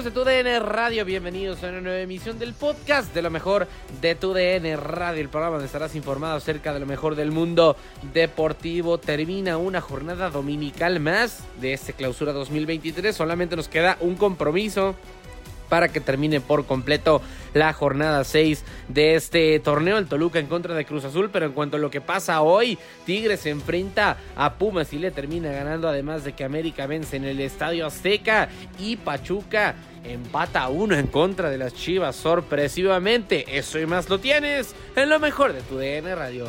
Amigos de TUDN Radio? Bienvenidos a una nueva emisión del podcast de lo mejor de TUDN Radio, el programa donde estarás informado acerca de lo mejor del mundo deportivo. Termina una jornada dominical más de este clausura 2023, solamente nos queda un compromiso para que termine por completo la jornada 6 de este torneo. El Toluca en contra de Cruz Azul, pero en cuanto a lo que pasa hoy, Tigres se enfrenta a Pumas y le termina ganando, además de que América vence en el Estadio Azteca y Pachuca empata uno en contra de las Chivas sorpresivamente. Eso y más lo tienes en lo mejor de tu DN Radio.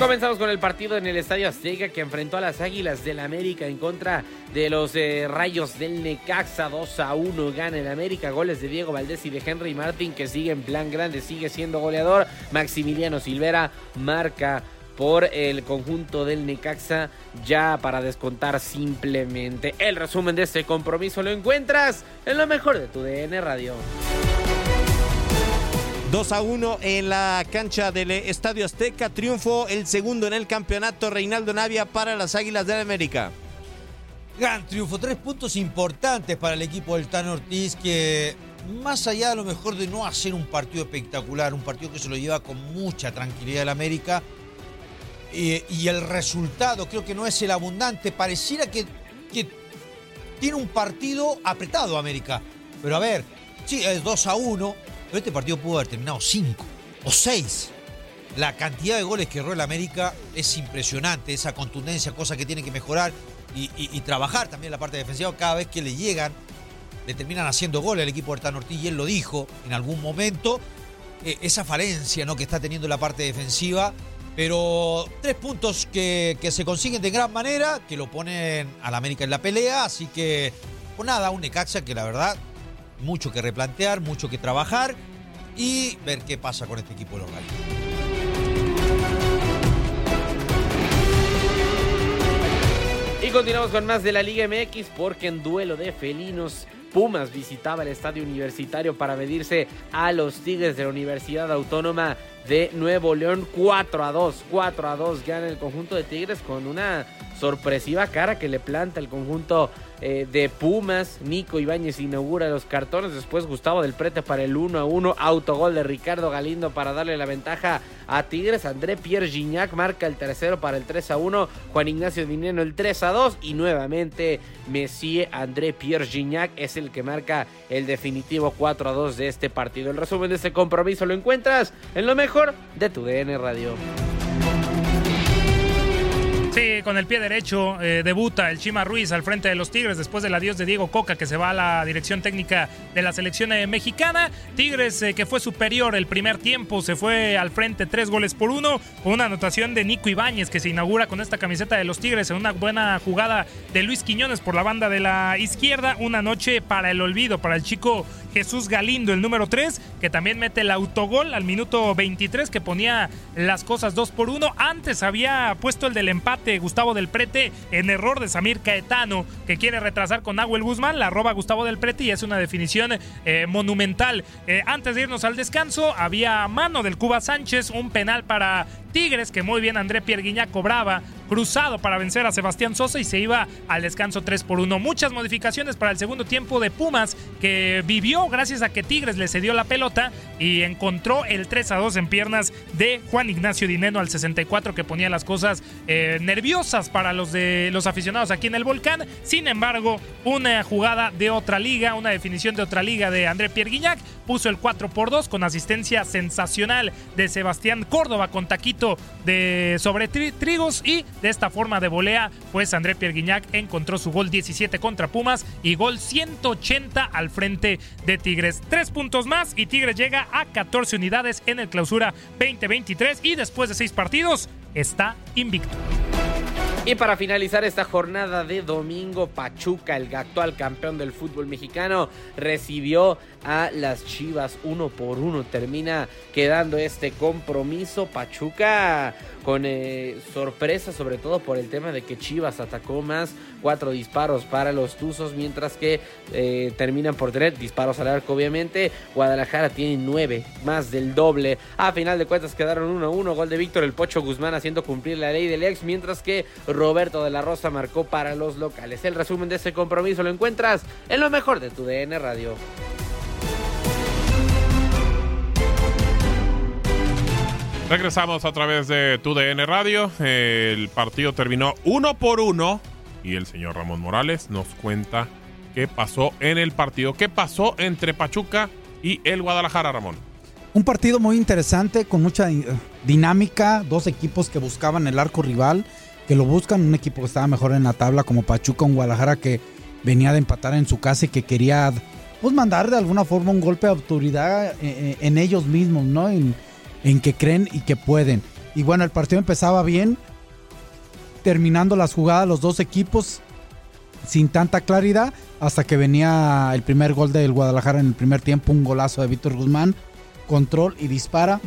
Comenzamos con el partido en el Estadio Azteca que enfrentó a las Águilas del América en contra de los eh, Rayos del Necaxa 2 a 1 gana el América goles de Diego Valdés y de Henry Martin que sigue en plan grande, sigue siendo goleador. Maximiliano Silvera marca por el conjunto del Necaxa ya para descontar simplemente. El resumen de este compromiso lo encuentras en lo mejor de tu DN Radio. 2 a 1 en la cancha del Estadio Azteca. Triunfo el segundo en el campeonato. Reinaldo Navia para las Águilas del América. Gran triunfo, tres puntos importantes para el equipo del Tan Ortiz que más allá a lo mejor de no hacer un partido espectacular, un partido que se lo lleva con mucha tranquilidad el América eh, y el resultado creo que no es el abundante, pareciera que, que tiene un partido apretado América, pero a ver, sí, es 2 a 1, pero este partido pudo haber terminado 5 o 6. La cantidad de goles que erró el América es impresionante, esa contundencia, cosa que tiene que mejorar y, trabajar también la parte defensiva. Cada vez que le llegan, le terminan haciendo goles al equipo de Ortiz y él lo dijo en algún momento. Eh, esa falencia ¿no? que está teniendo la parte defensiva. Pero tres puntos que, que se consiguen de gran manera, que lo ponen al América en la pelea. Así que, pues nada, un Necaxa que la verdad mucho que replantear, mucho que trabajar y ver qué pasa con este equipo gallos. Y continuamos con más de la Liga MX porque en duelo de felinos Pumas visitaba el estadio universitario para medirse a los Tigres de la Universidad Autónoma de Nuevo León 4 a 2. 4 a 2 gana el conjunto de Tigres con una sorpresiva cara que le planta el conjunto eh, de Pumas. Nico Ibáñez inaugura los cartones. Después Gustavo del Prete para el 1 a 1. Autogol de Ricardo Galindo para darle la ventaja a Tigres. André Pierre Gignac marca el tercero para el 3 a 1. Juan Ignacio Dineno el 3 a 2. Y nuevamente Messier André Pierre Gignac es el que marca el definitivo 4 a 2 de este partido. El resumen de este compromiso lo encuentras en lo mejor de tu DN Radio. Sí, con el pie derecho eh, debuta el Chima Ruiz al frente de los Tigres después del adiós de Diego Coca que se va a la dirección técnica de la selección eh, mexicana. Tigres eh, que fue superior el primer tiempo se fue al frente tres goles por uno con una anotación de Nico Ibáñez que se inaugura con esta camiseta de los Tigres en una buena jugada de Luis Quiñones por la banda de la izquierda. Una noche para el olvido para el chico Jesús Galindo, el número 3, que también mete el autogol al minuto 23 que ponía las cosas 2 por 1. Antes había puesto el del empate Gustavo del Prete en error de Samir Caetano, que quiere retrasar con Nahuel Guzmán, la roba Gustavo del Prete y es una definición eh, monumental. Eh, antes de irnos al descanso, había mano del Cuba Sánchez, un penal para Tigres, que muy bien André Pierguiña cobraba, cruzado para vencer a Sebastián Sosa y se iba al descanso 3 por 1. Muchas modificaciones para el segundo tiempo de Pumas, que vivió gracias a que Tigres le cedió la pelota y encontró el 3 a 2 en piernas de Juan Ignacio Dineno al 64, que ponía las cosas eh, nerviosas para los de los aficionados aquí en el Volcán. Sin embargo, una jugada de otra liga, una definición de otra liga de André Pierguiñac, puso el 4 por 2 con asistencia sensacional de Sebastián Córdoba con taquito de sobre Trigos y de esta forma de volea, pues André Pierguiñac encontró su gol 17 contra Pumas y gol 180 al frente de Tigres. Tres puntos más y Tigres llega a 14 unidades en el clausura 2023 y después de seis partidos está invicto. Y para finalizar esta jornada de domingo, Pachuca, el actual campeón del fútbol mexicano, recibió a las Chivas uno por uno. Termina quedando este compromiso. Pachuca con eh, sorpresa, sobre todo por el tema de que Chivas atacó más, cuatro disparos para los Tuzos, mientras que eh, terminan por tener disparos al arco, obviamente. Guadalajara tiene nueve, más del doble. A final de cuentas quedaron 1 1, gol de Víctor el Pocho Guzmán haciendo cumplir la ley del ex, mientras que Roberto de la Rosa marcó para los locales. El resumen de este compromiso lo encuentras en lo mejor de tu DN Radio. Regresamos a través de TUDN Radio. El partido terminó uno por uno y el señor Ramón Morales nos cuenta qué pasó en el partido. ¿Qué pasó entre Pachuca y el Guadalajara, Ramón? Un partido muy interesante, con mucha dinámica, dos equipos que buscaban el arco rival, que lo buscan, un equipo que estaba mejor en la tabla como Pachuca, un Guadalajara que venía de empatar en su casa y que quería pues mandar de alguna forma un golpe de autoridad eh, eh, en, ellos mismos, ¿no? En que creen y que pueden. Y bueno, el partido empezaba bien, terminando las jugadas los dos equipos sin tanta claridad, hasta que venía el primer gol del Guadalajara en el primer tiempo, un golazo de Víctor Guzmán, control y dispara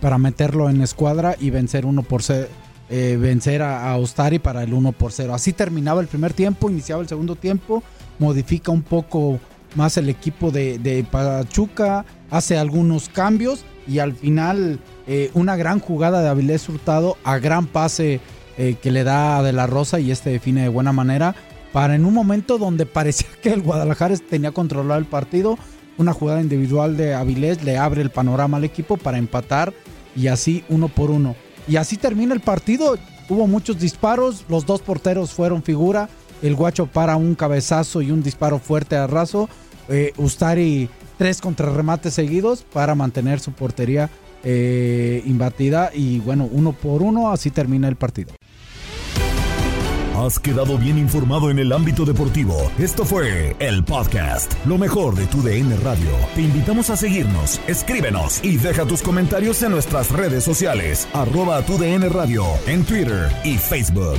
para meterlo en escuadra y vencer uno por eh, vencer a, a, Ostari para el 1 por 0. Así terminaba el primer tiempo, iniciaba el segundo tiempo, modifica un poco más el equipo de, de Pachuca, hace algunos cambios y al final eh, una gran jugada de Avilés Hurtado a gran pase eh, que le da a De La Rosa y este define de buena manera para en un momento donde parecía que el Guadalajara tenía controlado el partido, una jugada individual de Avilés le abre el panorama al equipo para empatar y así uno por uno. Y así termina el partido. Hubo muchos disparos, los dos porteros fueron figura. El guacho para un cabezazo y un disparo fuerte a raso. Eh, Ustari tres contrarremates seguidos para mantener su portería eh, imbatida y bueno, uno por uno, así termina el partido. Has quedado bien informado en el ámbito deportivo. Esto fue el podcast, lo mejor de tu DN Radio. Te invitamos a seguirnos, escríbenos y deja tus comentarios en nuestras redes sociales, arroba tu DN Radio, en Twitter y Facebook.